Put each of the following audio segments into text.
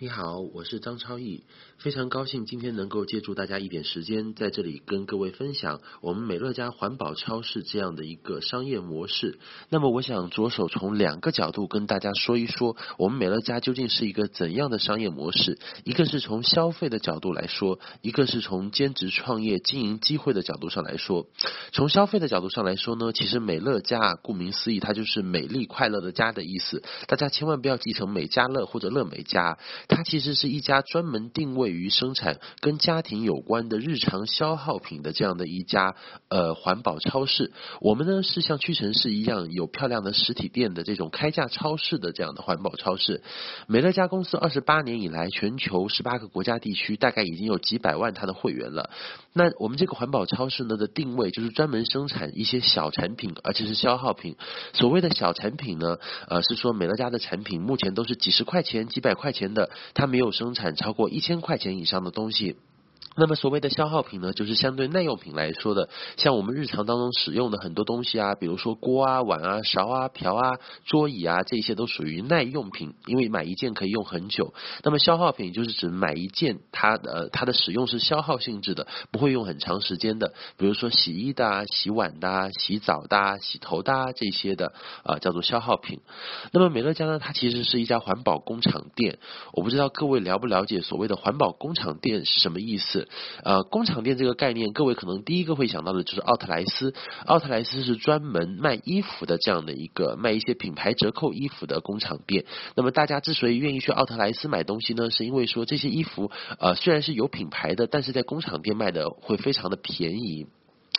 你好，我是张超毅，非常高兴今天能够借助大家一点时间，在这里跟各位分享我们美乐家环保超市这样的一个商业模式。那么，我想着手从两个角度跟大家说一说，我们美乐家究竟是一个怎样的商业模式？一个是从消费的角度来说，一个是从兼职创业经营机会的角度上来说。从消费的角度上来说呢，其实美乐家顾名思义，它就是美丽快乐的家的意思。大家千万不要记成美家乐或者乐美家。它其实是一家专门定位于生产跟家庭有关的日常消耗品的这样的一家呃环保超市。我们呢是像屈臣氏一样有漂亮的实体店的这种开价超市的这样的环保超市。美乐家公司二十八年以来，全球十八个国家地区大概已经有几百万它的会员了。那我们这个环保超市呢的定位就是专门生产一些小产品，而且是消耗品。所谓的小产品呢，呃是说美乐家的产品目前都是几十块钱、几百块钱的。他没有生产超过一千块钱以上的东西。那么所谓的消耗品呢，就是相对耐用品来说的，像我们日常当中使用的很多东西啊，比如说锅啊、碗啊、勺啊、瓢啊、桌椅啊，这些都属于耐用品，因为买一件可以用很久。那么消耗品就是指买一件，它呃它的使用是消耗性质的，不会用很长时间的，比如说洗衣的、啊洗碗的、啊洗澡的、啊洗头的啊这些的啊，叫做消耗品。那么美乐家呢，它其实是一家环保工厂店，我不知道各位了不了解所谓的环保工厂店是什么意思。是呃，工厂店这个概念，各位可能第一个会想到的就是奥特莱斯。奥特莱斯是专门卖衣服的这样的一个卖一些品牌折扣衣服的工厂店。那么大家之所以愿意去奥特莱斯买东西呢，是因为说这些衣服呃虽然是有品牌的，但是在工厂店卖的会非常的便宜。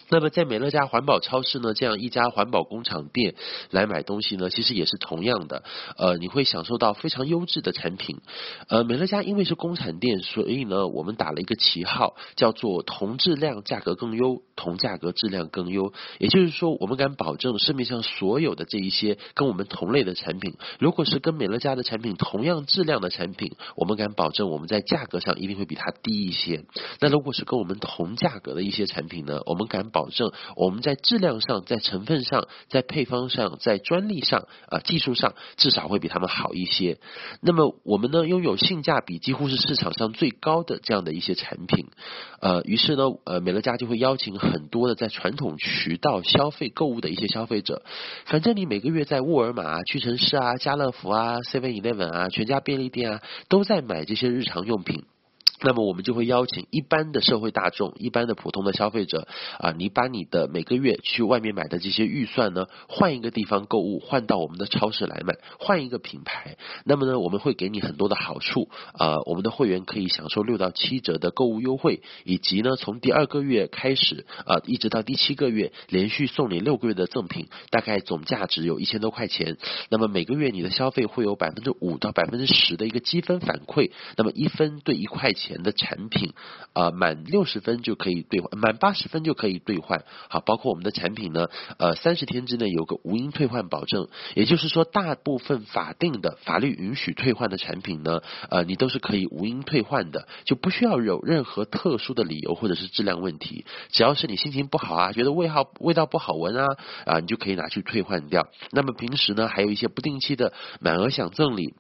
那么在美乐家环保超市呢，这样一家环保工厂店来买东西呢，其实也是同样的，呃，你会享受到非常优质的产品。呃，美乐家因为是工厂店，所以呢，我们打了一个旗号，叫做同质量价格更优，同价格质量更优。也就是说，我们敢保证市面上所有的这一些跟我们同类的产品，如果是跟美乐家的产品同样质量的产品，我们敢保证我们在价格上一定会比它低一些。那如果是跟我们同价格的一些产品呢，我们敢保保证我们在质量上、在成分上、在配方上、在专利上啊技术上，至少会比他们好一些。那么我们呢，拥有性价比几乎是市场上最高的这样的一些产品。呃，于是呢，呃，美乐家就会邀请很多的在传统渠道消费购物的一些消费者。反正你每个月在沃尔玛、屈臣氏啊、家乐福啊、Seven Eleven 啊、全家便利店啊，都在买这些日常用品。那么我们就会邀请一般的社会大众、一般的普通的消费者啊，你把你的每个月去外面买的这些预算呢，换一个地方购物，换到我们的超市来买，换一个品牌。那么呢，我们会给你很多的好处啊，我们的会员可以享受六到七折的购物优惠，以及呢，从第二个月开始啊，一直到第七个月，连续送你六个月的赠品，大概总价值有一千多块钱。那么每个月你的消费会有百分之五到百分之十的一个积分反馈，那么一分兑一块钱。钱的产品啊，满六十分就可以兑换，满八十分就可以兑换。好，包括我们的产品呢，呃，三十天之内有个无因退换保证，也就是说，大部分法定的法律允许退换的产品呢，呃，你都是可以无因退换的，就不需要有任何特殊的理由或者是质量问题，只要是你心情不好啊，觉得味好味道不好闻啊，啊，你就可以拿去退换掉。那么平时呢，还有一些不定期的满额享赠礼。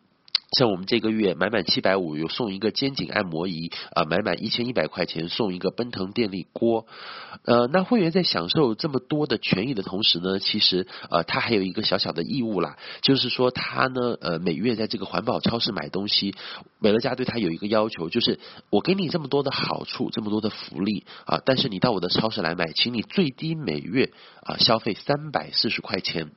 像我们这个月买满七百五有送一个肩颈按摩仪啊，买满一千一百块钱送一个奔腾电力锅。呃，那会员在享受这么多的权益的同时呢，其实呃他还有一个小小的义务啦，就是说他呢呃每月在这个环保超市买东西，美乐家对他有一个要求，就是我给你这么多的好处，这么多的福利啊，但是你到我的超市来买，请你最低每月啊消费三百四十块钱。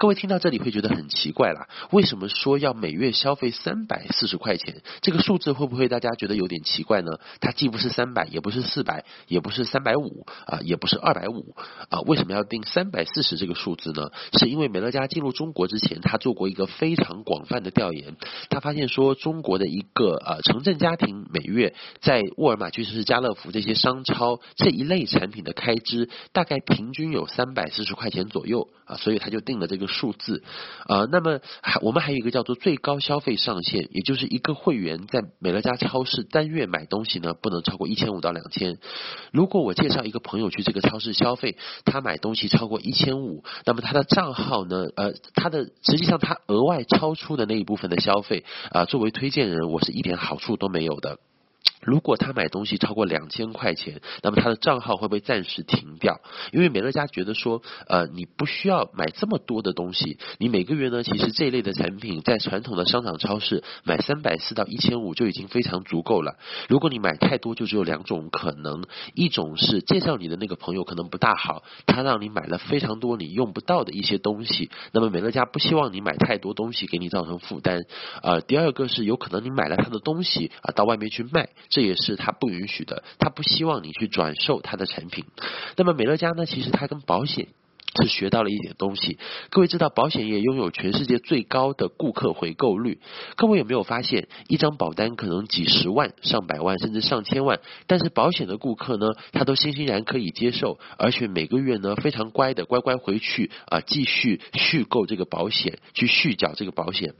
各位听到这里会觉得很奇怪啦，为什么说要每月消费三百四十块钱？这个数字会不会大家觉得有点奇怪呢？它既不是三百，也不是四百，也不是三百五啊，也不是二百五啊，为什么要定三百四十这个数字呢？是因为美乐家进入中国之前，他做过一个非常广泛的调研，他发现说中国的一个呃城镇家庭每月在沃尔玛、屈臣氏、家乐福这些商超这一类产品的开支，大概平均有三百四十块钱左右啊，所以他就定了这个。数字。呃，那么还我们还有一个叫做最高消费上限，也就是一个会员在美乐家超市单月买东西呢，不能超过一千五到两千。如果我介绍一个朋友去这个超市消费，他买东西超过一千五，那么他的账号呢，呃，他的实际上他额外超出的那一部分的消费啊，作为推荐人，我是一点好处都没有的。如果他买东西超过两千块钱，那么他的账号会被暂时停掉，因为美乐家觉得说，呃，你不需要买这么多的东西，你每个月呢，其实这一类的产品在传统的商场超市买三百四到一千五就已经非常足够了。如果你买太多，就只有两种可能，一种是介绍你的那个朋友可能不大好，他让你买了非常多你用不到的一些东西，那么美乐家不希望你买太多东西给你造成负担。呃，第二个是有可能你买了他的东西啊，到外面去卖。这也是他不允许的，他不希望你去转售他的产品。那么美乐家呢？其实他跟保险是学到了一点东西。各位知道，保险业拥有全世界最高的顾客回购率。各位有没有发现，一张保单可能几十万、上百万，甚至上千万，但是保险的顾客呢，他都欣欣然可以接受，而且每个月呢非常乖的乖乖回去啊，继续续购这个保险，去续缴这个保险。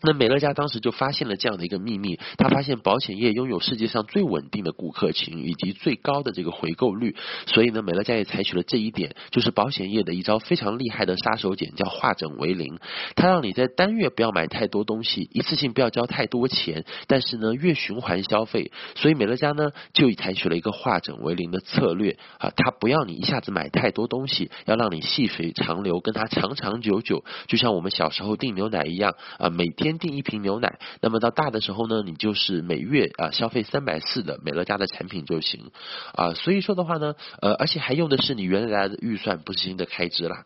那美乐家当时就发现了这样的一个秘密，他发现保险业拥有世界上最稳定的顾客群以及最高的这个回购率，所以呢，美乐家也采取了这一点，就是保险业的一招非常厉害的杀手锏，叫化整为零。它让你在单月不要买太多东西，一次性不要交太多钱，但是呢，月循环消费。所以美乐家呢，就采取了一个化整为零的策略啊，它不要你一下子买太多东西，要让你细水长流，跟它长长久久，就像我们小时候订牛奶一样啊，每天。订一瓶牛奶，那么到大的时候呢，你就是每月啊消费三百四的美乐家的产品就行啊。所以说的话呢，呃，而且还用的是你原来的预算，不是新的开支啦。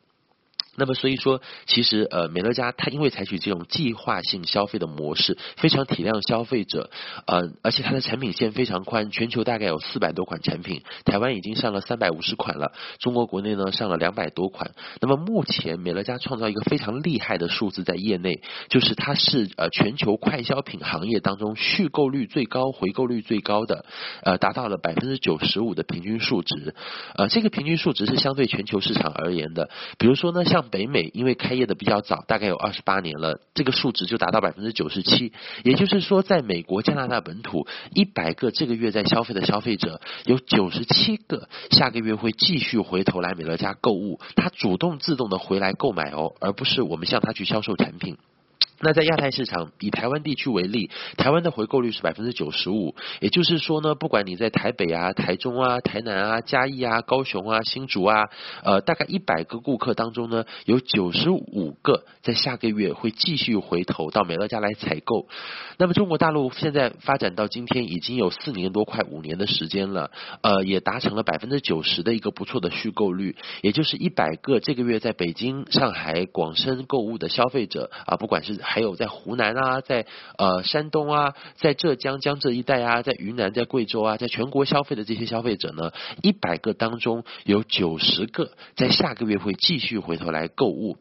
那么所以说，其实呃，美乐家它因为采取这种计划性消费的模式，非常体谅消费者，呃，而且它的产品线非常宽，全球大概有四百多款产品，台湾已经上了三百五十款了，中国国内呢上了两百多款。那么目前美乐家创造一个非常厉害的数字在业内，就是它是呃全球快消品行业当中续购率最高、回购率最高的，呃，达到了百分之九十五的平均数值。呃，这个平均数值是相对全球市场而言的，比如说呢，像北美因为开业的比较早，大概有二十八年了，这个数值就达到百分之九十七。也就是说，在美国、加拿大本土，一百个这个月在消费的消费者，有九十七个下个月会继续回头来美乐家购物，他主动自动的回来购买哦，而不是我们向他去销售产品。那在亚太市场，以台湾地区为例，台湾的回购率是百分之九十五。也就是说呢，不管你在台北啊、台中啊、台南啊、嘉义啊、高雄啊、新竹啊，呃，大概一百个顾客当中呢，有九十五个在下个月会继续回头到美乐家来采购。那么中国大陆现在发展到今天已经有四年多快五年的时间了，呃，也达成了百分之九十的一个不错的续购率。也就是一百个这个月在北京、上海、广深购物的消费者啊，不管是还有在湖南啊，在呃山东啊，在浙江江浙一带啊，在云南、在贵州啊，在全国消费的这些消费者呢，一百个当中有九十个在下个月会继续回头来购物。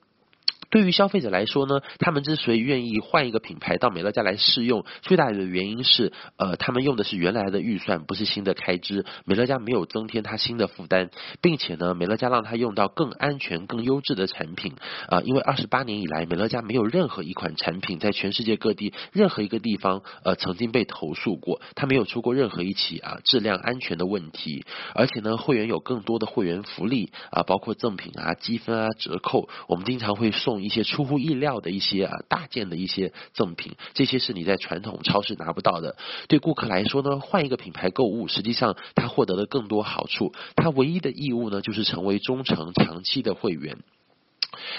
对于消费者来说呢，他们之所以愿意换一个品牌到美乐家来试用，最大的原因是，呃，他们用的是原来的预算，不是新的开支。美乐家没有增添他新的负担，并且呢，美乐家让他用到更安全、更优质的产品。啊，因为二十八年以来，美乐家没有任何一款产品在全世界各地任何一个地方呃曾经被投诉过，他没有出过任何一起啊质量安全的问题。而且呢，会员有更多的会员福利啊，包括赠品啊、积分啊、折扣，我们经常会送。一些出乎意料的一些啊大件的一些赠品，这些是你在传统超市拿不到的。对顾客来说呢，换一个品牌购物，实际上他获得了更多好处。他唯一的义务呢，就是成为忠诚长期的会员。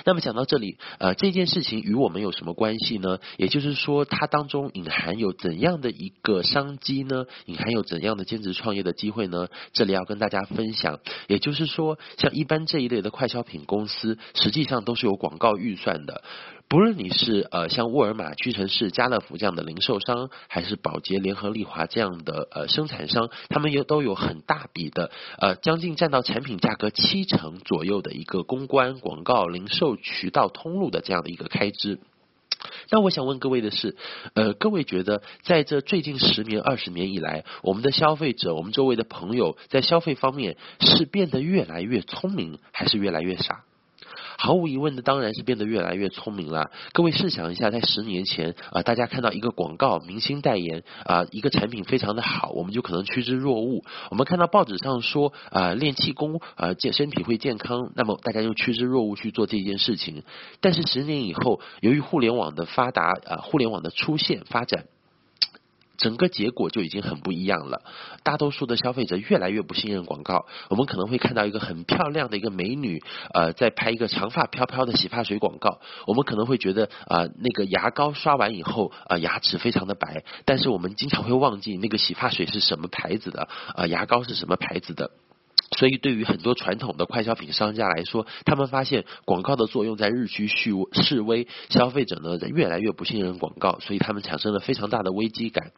那么讲到这里，呃，这件事情与我们有什么关系呢？也就是说，它当中隐含有怎样的一个商机呢？隐含有怎样的兼职创业的机会呢？这里要跟大家分享。也就是说，像一般这一类的快消品公司，实际上都是有广告预算的。不论你是呃像沃尔玛、屈臣氏、家乐福这样的零售商，还是宝洁、联合利华这样的呃生产商，他们也都有很大笔的呃将近占到产品价格七成左右的一个公关、广告、零售渠道通路的这样的一个开支。那我想问各位的是，呃，各位觉得在这最近十年、二十年以来，我们的消费者、我们周围的朋友在消费方面是变得越来越聪明，还是越来越傻？毫无疑问的，当然是变得越来越聪明了。各位试想一下，在十年前啊，大家看到一个广告，明星代言啊，一个产品非常的好，我们就可能趋之若鹜。我们看到报纸上说啊，练气功啊，健身体会健康，那么大家就趋之若鹜去做这件事情。但是十年以后，由于互联网的发达啊，互联网的出现发展。整个结果就已经很不一样了。大多数的消费者越来越不信任广告。我们可能会看到一个很漂亮的一个美女，呃，在拍一个长发飘飘的洗发水广告。我们可能会觉得啊，那个牙膏刷完以后啊，牙齿非常的白。但是我们经常会忘记那个洗发水是什么牌子的，啊，牙膏是什么牌子的。所以，对于很多传统的快消品商家来说，他们发现广告的作用在日趋虚式微，消费者呢越来越不信任广告，所以他们产生了非常大的危机感。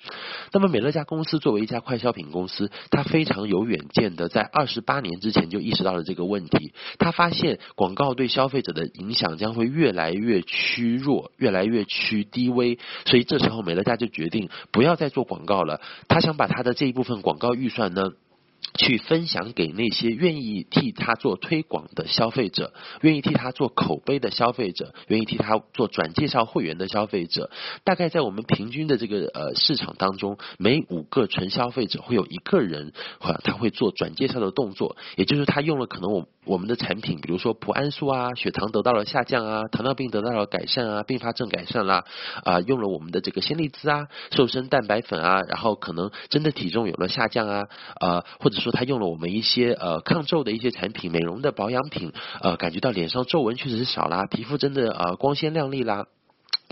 那么，美乐家公司作为一家快消品公司，它非常有远见的，在二十八年之前就意识到了这个问题。他发现广告对消费者的影响将会越来越趋弱，越来越趋低微，所以这时候美乐家就决定不要再做广告了。他想把他的这一部分广告预算呢。去分享给那些愿意替他做推广的消费者，愿意替他做口碑的消费者，愿意替他做转介绍会员的消费者。大概在我们平均的这个呃市场当中，每五个纯消费者会有一个人，他会做转介绍的动作，也就是他用了可能我我们的产品，比如说普安素啊，血糖得到了下降啊，糖尿病得到了改善啊，并发症改善啦啊，用了我们的这个鲜丽滋啊，瘦身蛋白粉啊，然后可能真的体重有了下降啊，呃或者。说他用了我们一些呃抗皱的一些产品，美容的保养品，呃，感觉到脸上皱纹确实是少啦，皮肤真的呃光鲜亮丽啦。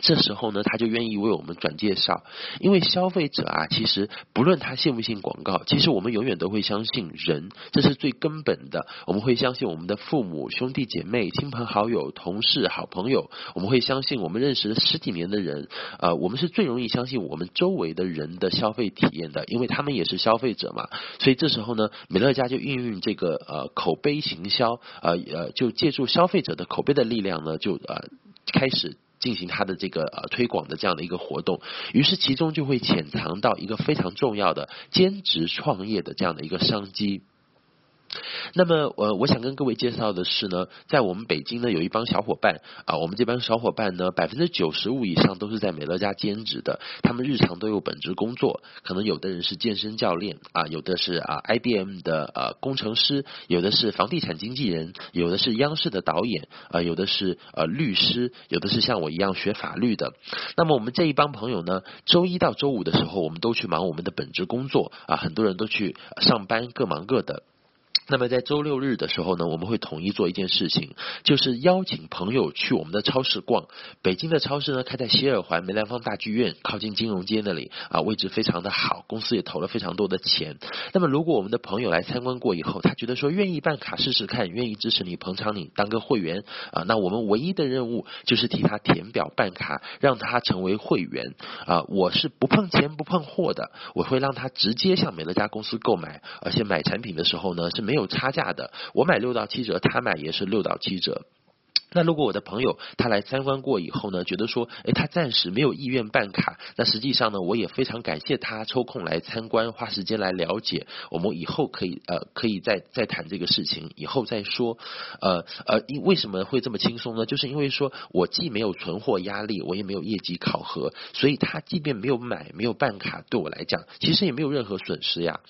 这时候呢，他就愿意为我们转介绍，因为消费者啊，其实不论他信不信广告，其实我们永远都会相信人，这是最根本的。我们会相信我们的父母、兄弟姐妹、亲朋好友、同事、好朋友，我们会相信我们认识了十几年的人，呃，我们是最容易相信我们周围的人的消费体验的，因为他们也是消费者嘛。所以这时候呢，美乐家就运用这个呃口碑行销，呃呃，就借助消费者的口碑的力量呢，就呃开始。进行他的这个呃推广的这样的一个活动，于是其中就会潜藏到一个非常重要的兼职创业的这样的一个商机。那么，呃，我想跟各位介绍的是呢，在我们北京呢，有一帮小伙伴啊，我们这帮小伙伴呢，百分之九十五以上都是在美乐家兼职的，他们日常都有本职工作，可能有的人是健身教练啊，有的是啊 IBM 的呃工程师，有的是房地产经纪人，有的是央视的导演啊，有的是呃律师，有的是像我一样学法律的。那么我们这一帮朋友呢，周一到周五的时候，我们都去忙我们的本职工作啊，很多人都去上班，各忙各的。那么在周六日的时候呢，我们会统一做一件事情，就是邀请朋友去我们的超市逛。北京的超市呢，开在西二环梅兰芳大剧院靠近金融街那里啊，位置非常的好，公司也投了非常多的钱。那么如果我们的朋友来参观过以后，他觉得说愿意办卡试试看，愿意支持你捧场你当个会员啊，那我们唯一的任务就是替他填表办卡，让他成为会员啊。我是不碰钱不碰货的，我会让他直接向美乐家公司购买，而且买产品的时候呢是没。有有差价的，我买六到七折，他买也是六到七折。那如果我的朋友他来参观过以后呢，觉得说，哎，他暂时没有意愿办卡，那实际上呢，我也非常感谢他抽空来参观，花时间来了解。我们以后可以呃，可以再再谈这个事情，以后再说。呃呃，因为什么会这么轻松呢？就是因为说我既没有存货压力，我也没有业绩考核，所以他即便没有买没有办卡，对我来讲其实也没有任何损失呀。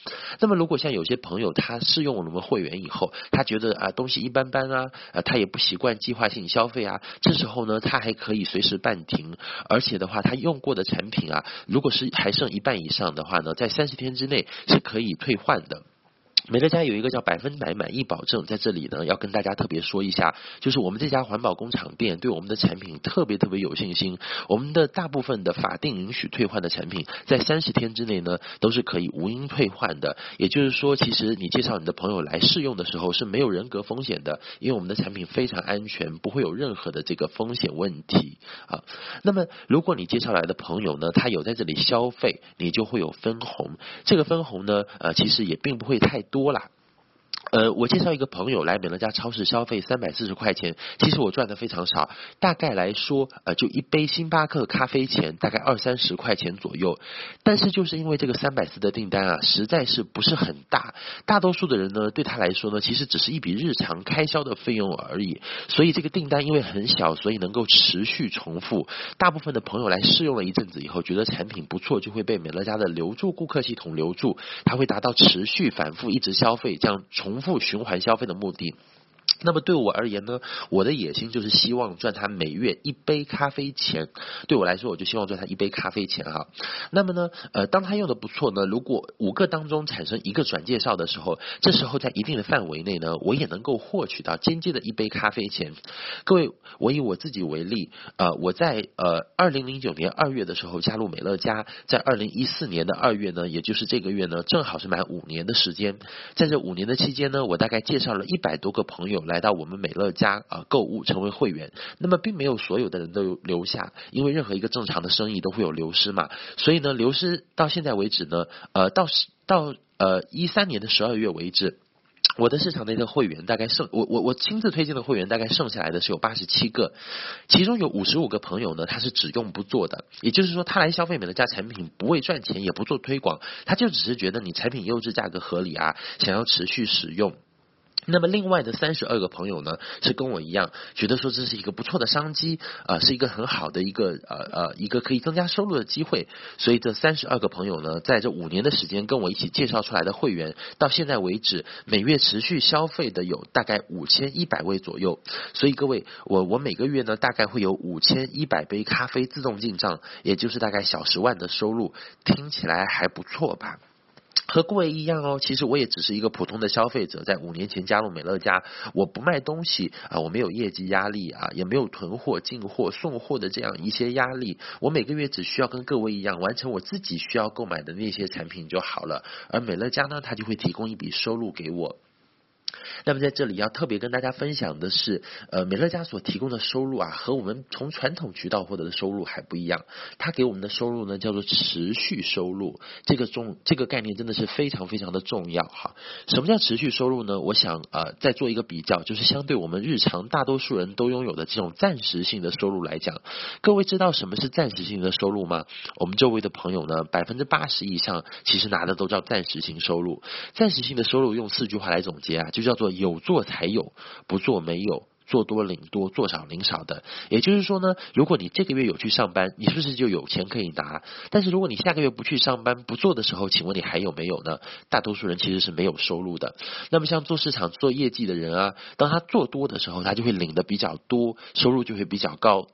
那么如果像有些朋友他试用我们会员以后，他觉得啊东西一般般啊，啊他也不习惯计划。性消费啊，这时候呢，它还可以随时办停，而且的话，它用过的产品啊，如果是还剩一半以上的话呢，在三十天之内是可以退换的。美乐家有一个叫百分百满意保证，在这里呢，要跟大家特别说一下，就是我们这家环保工厂店对我们的产品特别特别有信心。我们的大部分的法定允许退换的产品，在三十天之内呢，都是可以无因退换的。也就是说，其实你介绍你的朋友来试用的时候是没有人格风险的，因为我们的产品非常安全，不会有任何的这个风险问题啊。那么，如果你介绍来的朋友呢，他有在这里消费，你就会有分红。这个分红呢，呃，其实也并不会太。多了。呃，我介绍一个朋友来美乐家超市消费三百四十块钱，其实我赚的非常少，大概来说，呃，就一杯星巴克咖啡钱大概二三十块钱左右。但是就是因为这个三百四的订单啊，实在是不是很大，大多数的人呢，对他来说呢，其实只是一笔日常开销的费用而已。所以这个订单因为很小，所以能够持续重复。大部分的朋友来试用了一阵子以后，觉得产品不错，就会被美乐家的留住顾客系统留住，它会达到持续反复一直消费这样重。复循环消费的目的。那么对我而言呢，我的野心就是希望赚他每月一杯咖啡钱。对我来说，我就希望赚他一杯咖啡钱哈。那么呢，呃，当他用的不错呢，如果五个当中产生一个转介绍的时候，这时候在一定的范围内呢，我也能够获取到间接的一杯咖啡钱。各位，我以我自己为例，呃，我在呃二零零九年二月的时候加入美乐家，在二零一四年的二月呢，也就是这个月呢，正好是满五年的时间。在这五年的期间呢，我大概介绍了一百多个朋友。来到我们美乐家啊购物成为会员，那么并没有所有的人都留下，因为任何一个正常的生意都会有流失嘛，所以呢流失到现在为止呢，呃到到呃一三年的十二月为止，我的市场内的会员大概剩我我我亲自推荐的会员大概剩下来的是有八十七个，其中有五十五个朋友呢他是只用不做的，也就是说他来消费美乐家产品不为赚钱也不做推广，他就只是觉得你产品优质价格合理啊，想要持续使用。那么另外的三十二个朋友呢，是跟我一样，觉得说这是一个不错的商机，啊，是一个很好的一个呃呃一个可以增加收入的机会。所以这三十二个朋友呢，在这五年的时间跟我一起介绍出来的会员，到现在为止，每月持续消费的有大概五千一百位左右。所以各位，我我每个月呢，大概会有五千一百杯咖啡自动进账，也就是大概小十万的收入，听起来还不错吧？和各位一样哦，其实我也只是一个普通的消费者，在五年前加入美乐家，我不卖东西啊，我没有业绩压力啊，也没有囤货、进货、送货的这样一些压力，我每个月只需要跟各位一样完成我自己需要购买的那些产品就好了，而美乐家呢，它就会提供一笔收入给我。那么在这里要特别跟大家分享的是，呃，美乐家所提供的收入啊，和我们从传统渠道获得的收入还不一样。它给我们的收入呢，叫做持续收入。这个重这个概念真的是非常非常的重要哈。什么叫持续收入呢？我想呃，再做一个比较，就是相对我们日常大多数人都拥有的这种暂时性的收入来讲，各位知道什么是暂时性的收入吗？我们周围的朋友呢，百分之八十以上其实拿的都叫暂时性收入。暂时性的收入用四句话来总结啊，就叫做。做有做才有，不做没有。做多领多，做少领少的。也就是说呢，如果你这个月有去上班，你是不是就有钱可以拿？但是如果你下个月不去上班，不做的时候，请问你还有没有呢？大多数人其实是没有收入的。那么像做市场做业绩的人啊，当他做多的时候，他就会领的比较多，收入就会比较高。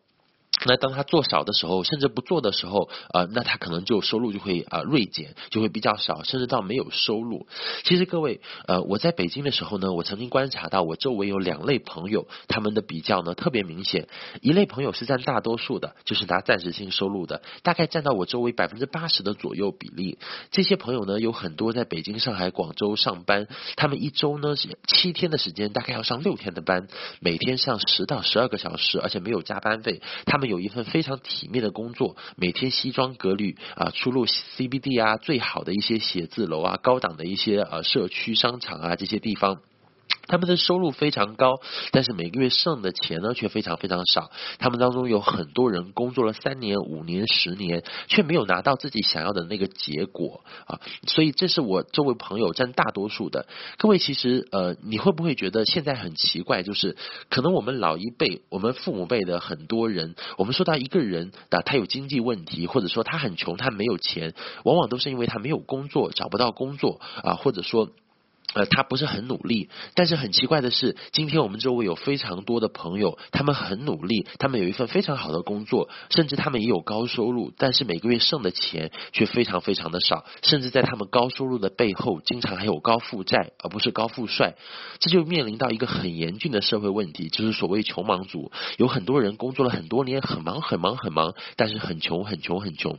那当他做少的时候，甚至不做的时候，呃，那他可能就收入就会啊锐减，就会比较少，甚至到没有收入。其实各位，呃，我在北京的时候呢，我曾经观察到我周围有两类朋友，他们的比较呢特别明显。一类朋友是占大多数的，就是拿暂时性收入的，大概占到我周围百分之八十的左右比例。这些朋友呢，有很多在北京、上海、广州上班，他们一周呢是七天的时间，大概要上六天的班，每天上十到十二个小时，而且没有加班费。他们有一份非常体面的工作，每天西装革履啊，出入 CBD 啊，最好的一些写字楼啊，高档的一些呃社区商场啊这些地方。他们的收入非常高，但是每个月剩的钱呢却非常非常少。他们当中有很多人工作了三年、五年、十年，却没有拿到自己想要的那个结果啊！所以这是我周围朋友占大多数的。各位，其实呃，你会不会觉得现在很奇怪？就是可能我们老一辈、我们父母辈的很多人，我们说到一个人啊，他有经济问题，或者说他很穷，他没有钱，往往都是因为他没有工作，找不到工作啊，或者说。呃，他不是很努力，但是很奇怪的是，今天我们周围有非常多的朋友，他们很努力，他们有一份非常好的工作，甚至他们也有高收入，但是每个月剩的钱却非常非常的少，甚至在他们高收入的背后，经常还有高负债，而不是高富帅，这就面临到一个很严峻的社会问题，就是所谓穷忙族，有很多人工作了很多年，很忙很忙很忙，但是很穷很穷很穷。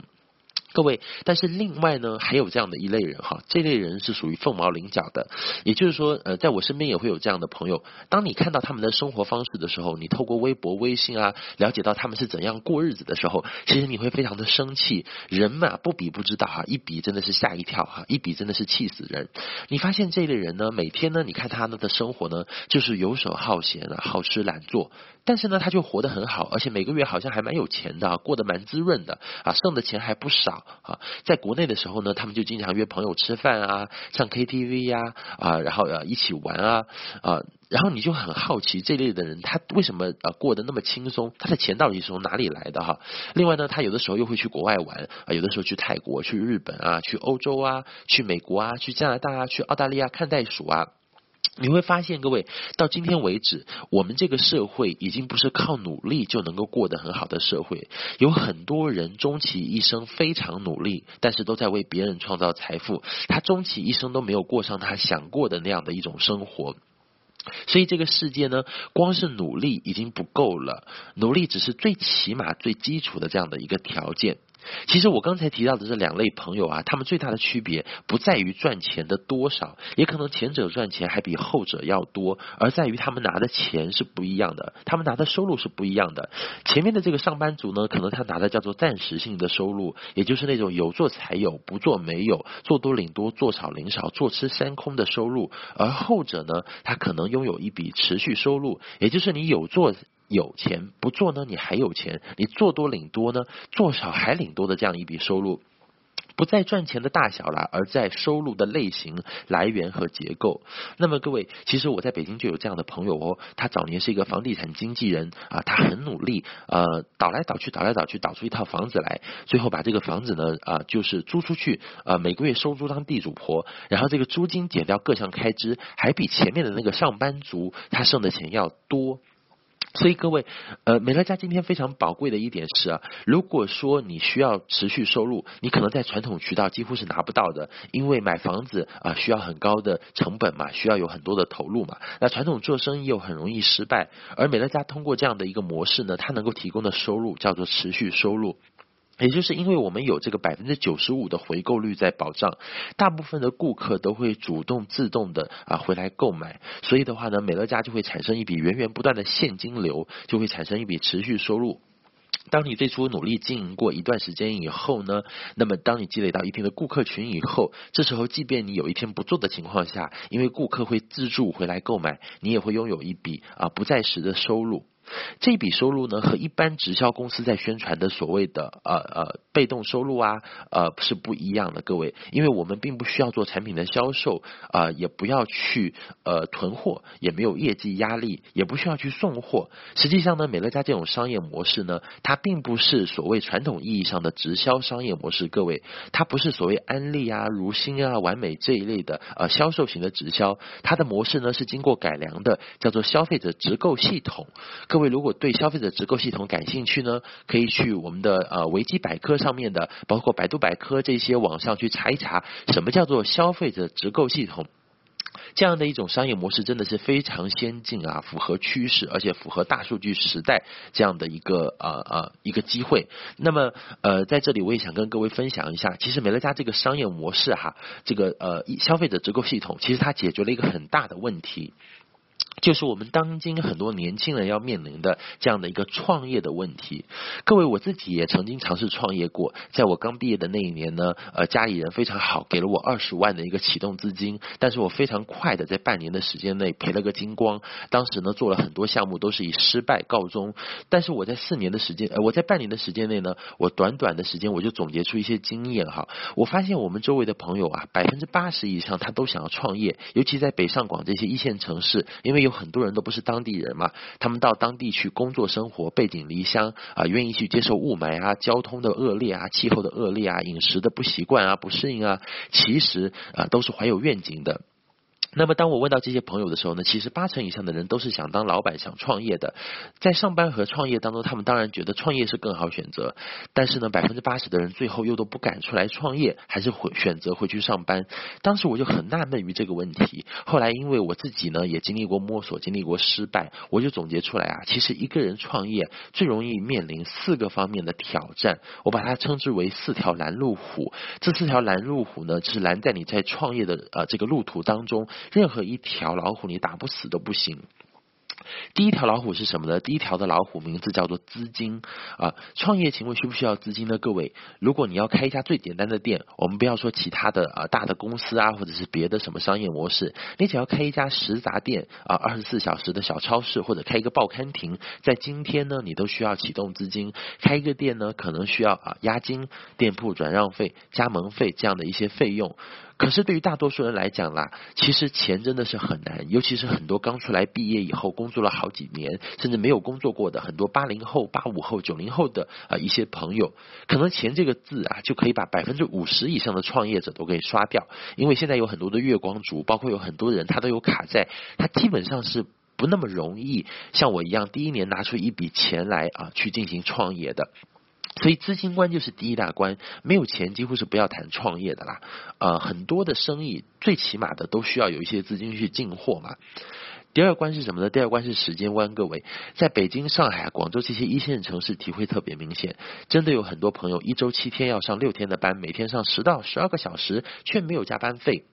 各位，但是另外呢，还有这样的一类人哈，这类人是属于凤毛麟角的，也就是说，呃，在我身边也会有这样的朋友。当你看到他们的生活方式的时候，你透过微博、微信啊，了解到他们是怎样过日子的时候，其实你会非常的生气。人嘛，不比不知道哈，一比真的是吓一跳哈，一比真的是气死人。你发现这类人呢，每天呢，你看他们的生活呢，就是游手好闲啊，好吃懒做。但是呢，他就活得很好，而且每个月好像还蛮有钱的，过得蛮滋润的啊，剩的钱还不少啊。在国内的时候呢，他们就经常约朋友吃饭啊，唱 KTV 呀啊，然后呃一起玩啊啊，然后你就很好奇这类的人他为什么呃过得那么轻松，他的钱到底是从哪里来的哈？另外呢，他有的时候又会去国外玩啊，有的时候去泰国、去日本啊、去欧洲啊、去美国啊、去加拿大啊、去澳大利亚看袋鼠啊。你会发现，各位到今天为止，我们这个社会已经不是靠努力就能够过得很好的社会。有很多人终其一生非常努力，但是都在为别人创造财富，他终其一生都没有过上他想过的那样的一种生活。所以这个世界呢，光是努力已经不够了，努力只是最起码、最基础的这样的一个条件。其实我刚才提到的这两类朋友啊，他们最大的区别不在于赚钱的多少，也可能前者赚钱还比后者要多，而在于他们拿的钱是不一样的，他们拿的收入是不一样的。前面的这个上班族呢，可能他拿的叫做暂时性的收入，也就是那种有做才有，不做没有，做多领多，做少领少，坐吃山空的收入。而后者呢，他可能拥有一笔持续收入，也就是你有做。有钱不做呢，你还有钱；你做多领多呢，做少还领多的这样一笔收入，不在赚钱的大小了，而在收入的类型、来源和结构。那么各位，其实我在北京就有这样的朋友哦，他早年是一个房地产经纪人啊，他很努力，呃，倒来倒去，倒来倒去，倒出一套房子来，最后把这个房子呢啊，就是租出去，呃，每个月收租当地主婆，然后这个租金减掉各项开支，还比前面的那个上班族他剩的钱要多。所以各位，呃，美乐家今天非常宝贵的一点是啊，如果说你需要持续收入，你可能在传统渠道几乎是拿不到的，因为买房子啊需要很高的成本嘛，需要有很多的投入嘛，那传统做生意又很容易失败，而美乐家通过这样的一个模式呢，它能够提供的收入叫做持续收入。也就是因为我们有这个百分之九十五的回购率在保障，大部分的顾客都会主动自动的啊回来购买，所以的话呢，美乐家就会产生一笔源源不断的现金流，就会产生一笔持续收入。当你最初努力经营过一段时间以后呢，那么当你积累到一定的顾客群以后，这时候即便你有一天不做的情况下，因为顾客会自助回来购买，你也会拥有一笔啊不在时的收入。这笔收入呢，和一般直销公司在宣传的所谓的呃呃被动收入啊，呃是不一样的，各位，因为我们并不需要做产品的销售啊，也不要去呃囤货，也没有业绩压力，也不需要去送货。实际上呢，美乐家这种商业模式呢，它并不是所谓传统意义上的直销商业模式，各位，它不是所谓安利啊、如新啊、完美这一类的呃销售型的直销，它的模式呢是经过改良的，叫做消费者直购系统，各。各位如果对消费者直购系统感兴趣呢，可以去我们的呃维基百科上面的，包括百度百科这些网上去查一查，什么叫做消费者直购系统？这样的一种商业模式真的是非常先进啊，符合趋势，而且符合大数据时代这样的一个呃呃一个机会。那么呃在这里我也想跟各位分享一下，其实美乐家这个商业模式哈，这个呃消费者直购系统，其实它解决了一个很大的问题。就是我们当今很多年轻人要面临的这样的一个创业的问题。各位，我自己也曾经尝试创业过。在我刚毕业的那一年呢，呃，家里人非常好，给了我二十万的一个启动资金。但是我非常快的在半年的时间内赔了个精光。当时呢，做了很多项目都是以失败告终。但是我在四年的时间，呃，我在半年的时间内呢，我短短的时间我就总结出一些经验哈。我发现我们周围的朋友啊，百分之八十以上他都想要创业，尤其在北上广这些一线城市，因为有。有很多人都不是当地人嘛，他们到当地去工作生活，背井离乡啊，愿意去接受雾霾啊、交通的恶劣啊、气候的恶劣啊、饮食的不习惯啊、不适应啊，其实啊都是怀有愿景的。那么，当我问到这些朋友的时候呢，其实八成以上的人都是想当老板、想创业的。在上班和创业当中，他们当然觉得创业是更好选择，但是呢，百分之八十的人最后又都不敢出来创业，还是回选择回去上班。当时我就很纳闷于这个问题。后来，因为我自己呢也经历过摸索，经历过失败，我就总结出来啊，其实一个人创业最容易面临四个方面的挑战，我把它称之为四条拦路虎。这四条拦路虎呢，是拦在你在创业的呃这个路途当中。任何一条老虎你打不死都不行。第一条老虎是什么呢？第一条的老虎名字叫做资金啊。创业请问需不需要资金呢？各位，如果你要开一家最简单的店，我们不要说其他的啊大的公司啊，或者是别的什么商业模式，你只要开一家食杂店啊，二十四小时的小超市，或者开一个报刊亭，在今天呢，你都需要启动资金。开一个店呢，可能需要啊押金、店铺转让费、加盟费这样的一些费用。可是对于大多数人来讲啦，其实钱真的是很难，尤其是很多刚出来毕业以后工作了好几年，甚至没有工作过的很多八零后、八五后、九零后的啊一些朋友，可能钱这个字啊就可以把百分之五十以上的创业者都给刷掉，因为现在有很多的月光族，包括有很多人他都有卡债，他基本上是不那么容易像我一样第一年拿出一笔钱来啊去进行创业的。所以资金关就是第一大关，没有钱几乎是不要谈创业的啦。呃，很多的生意最起码的都需要有一些资金去进货嘛。第二关是什么呢？第二关是时间关。各位，在北京、上海、广州这些一线城市，体会特别明显。真的有很多朋友一周七天要上六天的班，每天上十到十二个小时，却没有加班费。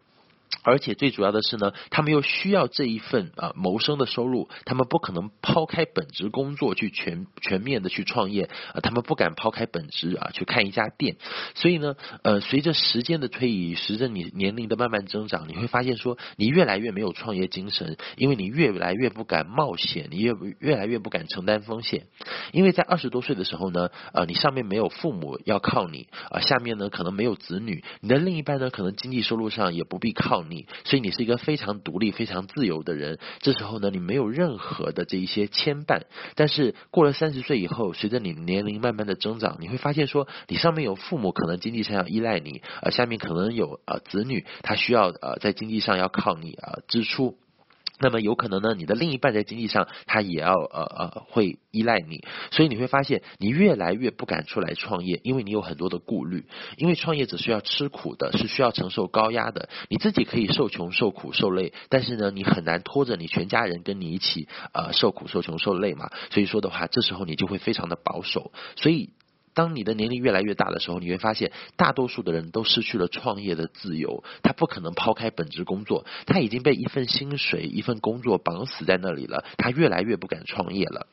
而且最主要的是呢，他们又需要这一份啊谋生的收入，他们不可能抛开本职工作去全全面的去创业啊，他们不敢抛开本职啊去看一家店，所以呢，呃，随着时间的推移，随着你年龄的慢慢增长，你会发现说，你越来越没有创业精神，因为你越来越不敢冒险，你越越来越不敢承担风险，因为在二十多岁的时候呢，呃，你上面没有父母要靠你啊，下面呢可能没有子女，你的另一半呢可能经济收入上也不必靠。你，你所以你是一个非常独立、非常自由的人。这时候呢，你没有任何的这一些牵绊。但是过了三十岁以后，随着你年龄慢慢的增长，你会发现说，你上面有父母，可能经济上要依赖你；呃，下面可能有呃子女，他需要呃在经济上要靠你啊支出。那么有可能呢，你的另一半在经济上他也要呃呃会依赖你，所以你会发现你越来越不敢出来创业，因为你有很多的顾虑。因为创业者是要吃苦的，是需要承受高压的。你自己可以受穷、受苦、受累，但是呢，你很难拖着你全家人跟你一起呃受苦、受穷、受累嘛。所以说的话，这时候你就会非常的保守。所以。当你的年龄越来越大的时候，你会发现，大多数的人都失去了创业的自由。他不可能抛开本职工作，他已经被一份薪水、一份工作绑死在那里了。他越来越不敢创业了。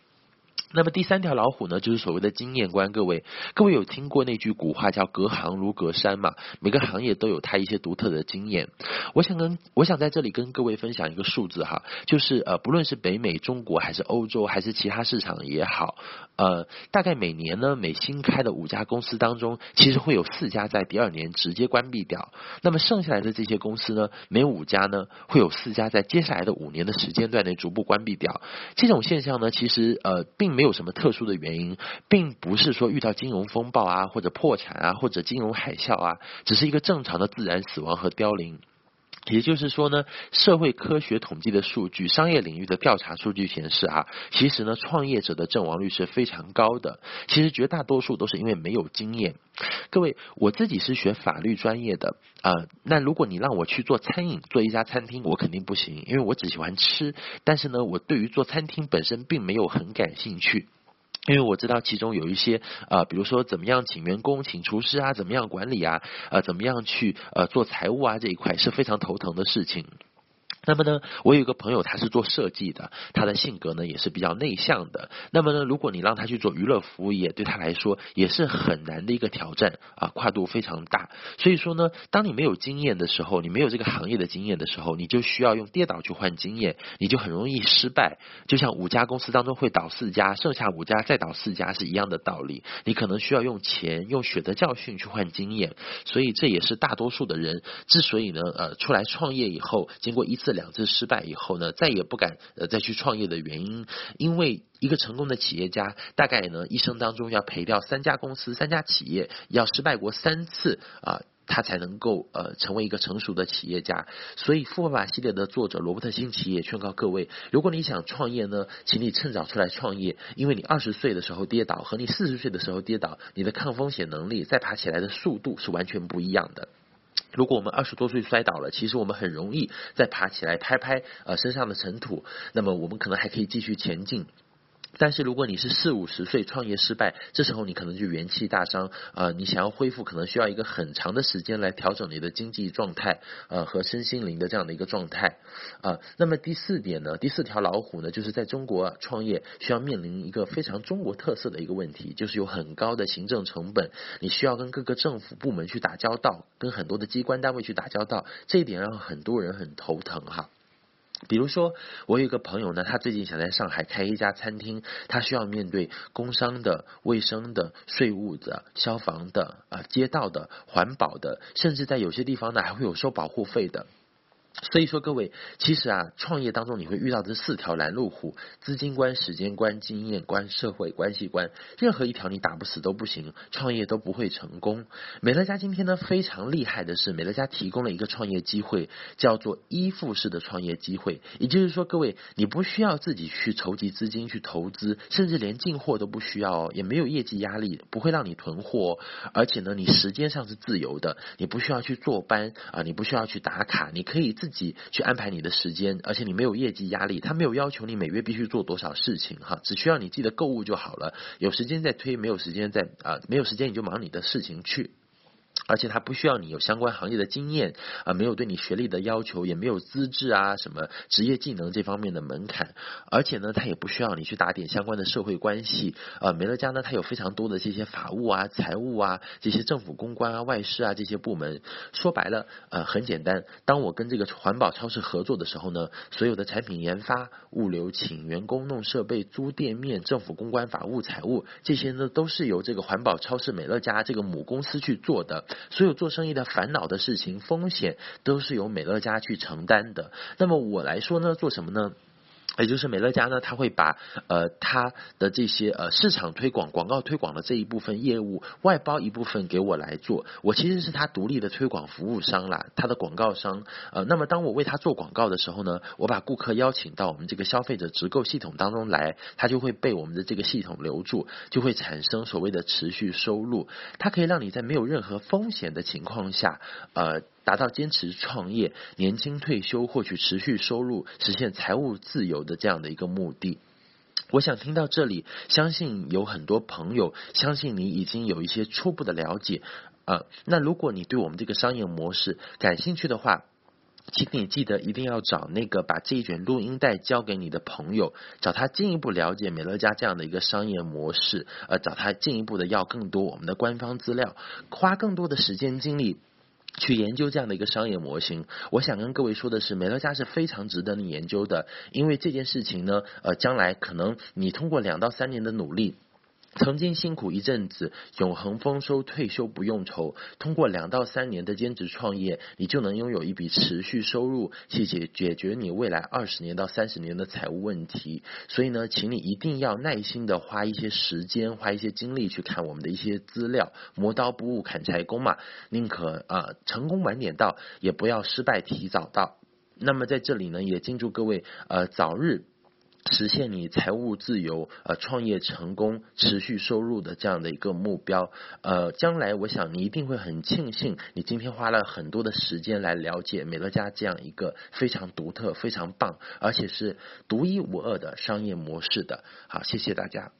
那么第三条老虎呢，就是所谓的经验观。各位，各位有听过那句古话叫“隔行如隔山”嘛？每个行业都有它一些独特的经验。我想跟我想在这里跟各位分享一个数字哈，就是呃，不论是北美、中国还是欧洲还是其他市场也好，呃，大概每年呢，每新开的五家公司当中，其实会有四家在第二年直接关闭掉。那么剩下来的这些公司呢，每五家呢，会有四家在接下来的五年的时间段内逐步关闭掉。这种现象呢，其实呃，并没有。没有什么特殊的原因，并不是说遇到金融风暴啊，或者破产啊，或者金融海啸啊，只是一个正常的自然死亡和凋零。也就是说呢，社会科学统计的数据、商业领域的调查数据显示啊，其实呢，创业者的阵亡率是非常高的。其实绝大多数都是因为没有经验。各位，我自己是学法律专业的啊，那如果你让我去做餐饮，做一家餐厅，我肯定不行，因为我只喜欢吃。但是呢，我对于做餐厅本身并没有很感兴趣。因为我知道其中有一些啊，比如说怎么样请员工、请厨师啊，怎么样管理啊，呃，怎么样去呃做财务啊这一块是非常头疼的事情。那么呢，我有一个朋友，他是做设计的，他的性格呢也是比较内向的。那么呢，如果你让他去做娱乐服务业，对他来说也是很难的一个挑战啊，跨度非常大。所以说呢，当你没有经验的时候，你没有这个行业的经验的时候，你就需要用跌倒去换经验，你就很容易失败。就像五家公司当中会倒四家，剩下五家再倒四家是一样的道理。你可能需要用钱、用血的教训去换经验。所以这也是大多数的人之所以呢，呃，出来创业以后，经过一次。两次失败以后呢，再也不敢呃再去创业的原因，因为一个成功的企业家大概呢一生当中要赔掉三家公司、三家企业，要失败过三次啊。他才能够呃成为一个成熟的企业家。所以富爸爸系列的作者罗伯特清崎也劝告各位，如果你想创业呢，请你趁早出来创业，因为你二十岁的时候跌倒和你四十岁的时候跌倒，你的抗风险能力再爬起来的速度是完全不一样的。如果我们二十多岁摔倒了，其实我们很容易再爬起来，拍拍呃身上的尘土，那么我们可能还可以继续前进。但是如果你是四五十岁创业失败，这时候你可能就元气大伤，呃，你想要恢复可能需要一个很长的时间来调整你的经济状态，呃和身心灵的这样的一个状态，啊，那么第四点呢，第四条老虎呢，就是在中国创业需要面临一个非常中国特色的一个问题，就是有很高的行政成本，你需要跟各个政府部门去打交道，跟很多的机关单位去打交道，这一点让很多人很头疼哈。比如说，我有一个朋友呢，他最近想在上海开一家餐厅，他需要面对工商的、卫生的、税务的、消防的、啊街道的、环保的，甚至在有些地方呢还会有收保护费的。所以说，各位，其实啊，创业当中你会遇到这四条拦路虎：资金观、时间观、经验观、社会关系观。任何一条你打不死都不行，创业都不会成功。美乐家今天呢非常厉害的是，美乐家提供了一个创业机会，叫做依附式的创业机会。也就是说，各位，你不需要自己去筹集资金去投资，甚至连进货都不需要，也没有业绩压力，不会让你囤货。而且呢，你时间上是自由的，你不需要去坐班啊，你不需要去打卡，你可以自己去安排你的时间，而且你没有业绩压力，他没有要求你每月必须做多少事情哈，只需要你记得购物就好了，有时间再推，没有时间再啊，没有时间你就忙你的事情去。而且他不需要你有相关行业的经验啊，没有对你学历的要求，也没有资质啊什么职业技能这方面的门槛。而且呢，他也不需要你去打点相关的社会关系啊。美乐家呢，它有非常多的这些法务啊、财务啊、这些政府公关啊、外事啊这些部门。说白了，呃，很简单。当我跟这个环保超市合作的时候呢，所有的产品研发、物流、请员工、弄设备、租店面、政府公关、法务、财务这些呢，都是由这个环保超市美乐家这个母公司去做的。所有做生意的烦恼的事情、风险，都是由美乐家去承担的。那么我来说呢，做什么呢？也就是美乐家呢，他会把呃他的这些呃市场推广、广告推广的这一部分业务外包一部分给我来做。我其实是他独立的推广服务商啦，他的广告商。呃，那么当我为他做广告的时候呢，我把顾客邀请到我们这个消费者直购系统当中来，他就会被我们的这个系统留住，就会产生所谓的持续收入。它可以让你在没有任何风险的情况下，呃。达到坚持创业、年轻退休、获取持续收入、实现财务自由的这样的一个目的。我想听到这里，相信有很多朋友，相信你已经有一些初步的了解啊。那如果你对我们这个商业模式感兴趣的话，请你记得一定要找那个把这一卷录音带交给你的朋友，找他进一步了解美乐家这样的一个商业模式，呃，找他进一步的要更多我们的官方资料，花更多的时间精力。去研究这样的一个商业模型，我想跟各位说的是，美乐家是非常值得你研究的，因为这件事情呢，呃，将来可能你通过两到三年的努力。曾经辛苦一阵子，永恒丰收，退休不用愁。通过两到三年的兼职创业，你就能拥有一笔持续收入，去解解决你未来二十年到三十年的财务问题。所以呢，请你一定要耐心的花一些时间，花一些精力去看我们的一些资料。磨刀不误砍柴工嘛，宁可啊成功晚点到，也不要失败提早到。那么在这里呢，也敬祝各位呃早日。实现你财务自由、呃创业成功、持续收入的这样的一个目标，呃，将来我想你一定会很庆幸，你今天花了很多的时间来了解美乐家这样一个非常独特、非常棒，而且是独一无二的商业模式的。好，谢谢大家。